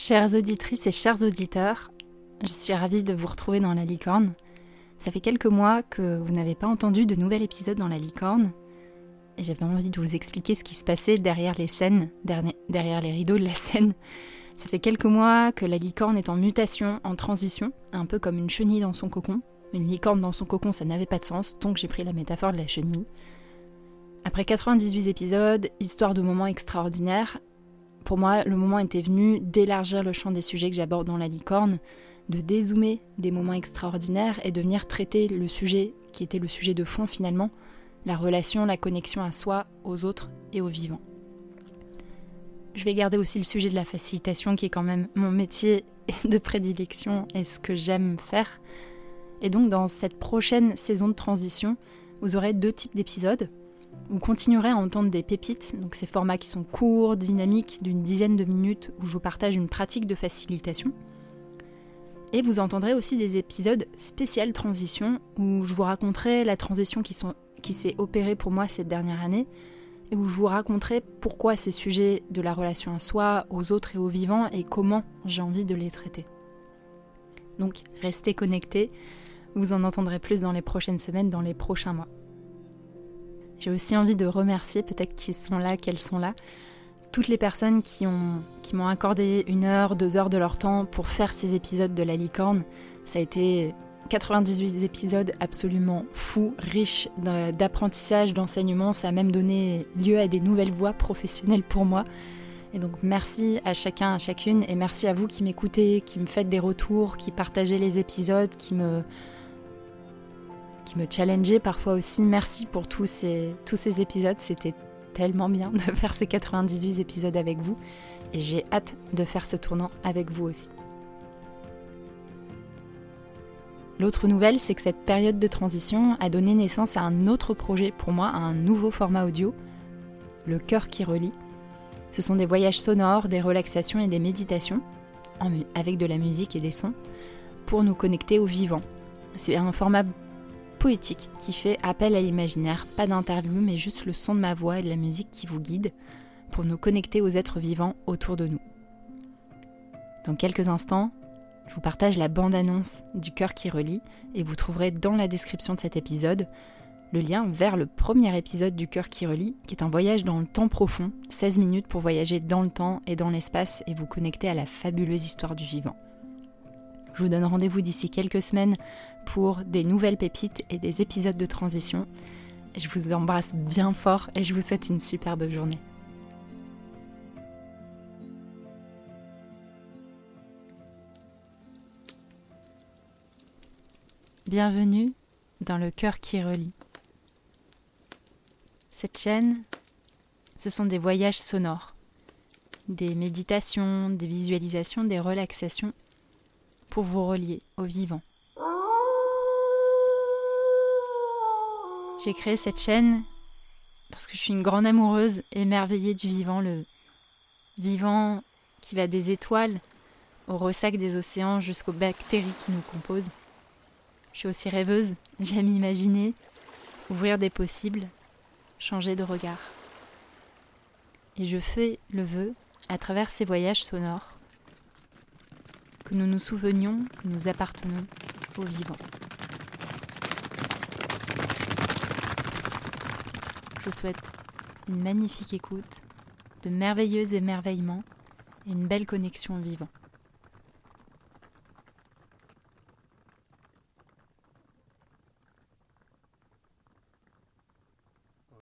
Chères auditrices et chers auditeurs, je suis ravie de vous retrouver dans La Licorne. Ça fait quelques mois que vous n'avez pas entendu de nouvel épisode dans La Licorne, et j'avais envie de vous expliquer ce qui se passait derrière les scènes, derrière les rideaux de la scène. Ça fait quelques mois que la licorne est en mutation, en transition, un peu comme une chenille dans son cocon. Une licorne dans son cocon, ça n'avait pas de sens, donc j'ai pris la métaphore de la chenille. Après 98 épisodes, histoire de moments extraordinaires, pour moi, le moment était venu d'élargir le champ des sujets que j'aborde dans la licorne, de dézoomer des moments extraordinaires et de venir traiter le sujet qui était le sujet de fond finalement, la relation, la connexion à soi, aux autres et aux vivants. Je vais garder aussi le sujet de la facilitation qui est quand même mon métier de prédilection et ce que j'aime faire. Et donc dans cette prochaine saison de transition, vous aurez deux types d'épisodes. Vous continuerez à entendre des pépites, donc ces formats qui sont courts, dynamiques, d'une dizaine de minutes, où je vous partage une pratique de facilitation. Et vous entendrez aussi des épisodes spécial transition, où je vous raconterai la transition qui, s'est opérée pour moi cette dernière année, et où je vous raconterai pourquoi ces sujets de la relation à soi, aux autres et aux vivants, et comment j'ai envie de les traiter. Donc restez connectés, vous en entendrez plus dans les prochaines semaines, dans les prochains mois. J'ai aussi envie de remercier, peut-être qu'ils sont là, qu'elles sont là, toutes les personnes qui m'ont accordé une heure, deux heures de leur temps pour faire ces épisodes de la licorne. Ça a été 98 épisodes absolument fous, riches d'apprentissage, d'enseignement. Ça a même donné lieu à des nouvelles voies professionnelles pour moi. Et donc merci à chacun, à chacune, et merci à vous qui m'écoutez, qui me faites des retours, qui partagez les épisodes, qui me qui me challengeait parfois aussi. Merci pour tous ces, tous ces épisodes. C'était tellement bien de faire ces 98 épisodes avec vous. Et j'ai hâte de faire ce tournant avec vous aussi. L'autre nouvelle, c'est que cette période de transition a donné naissance à un autre projet pour moi, à un nouveau format audio, le cœur qui relie. Ce sont des voyages sonores, des relaxations et des méditations, avec de la musique et des sons, pour nous connecter au vivant. C'est un format poétique qui fait appel à l'imaginaire, pas d'interview mais juste le son de ma voix et de la musique qui vous guide pour nous connecter aux êtres vivants autour de nous. Dans quelques instants, je vous partage la bande-annonce du cœur qui relie et vous trouverez dans la description de cet épisode le lien vers le premier épisode du cœur qui relie, qui est un voyage dans le temps profond, 16 minutes pour voyager dans le temps et dans l'espace et vous connecter à la fabuleuse histoire du vivant. Je vous donne rendez-vous d'ici quelques semaines pour des nouvelles pépites et des épisodes de transition. Je vous embrasse bien fort et je vous souhaite une superbe journée. Bienvenue dans le cœur qui relie. Cette chaîne, ce sont des voyages sonores, des méditations, des visualisations, des relaxations pour vous relier au vivant. J'ai créé cette chaîne parce que je suis une grande amoureuse émerveillée du vivant, le vivant qui va des étoiles au ressac des océans jusqu'aux bactéries qui nous composent. Je suis aussi rêveuse, j'aime imaginer, ouvrir des possibles, changer de regard. Et je fais le vœu, à travers ces voyages sonores, que nous nous souvenions que nous appartenons au vivant. Je souhaite une magnifique écoute, de merveilleux émerveillements et une belle connexion au vivant.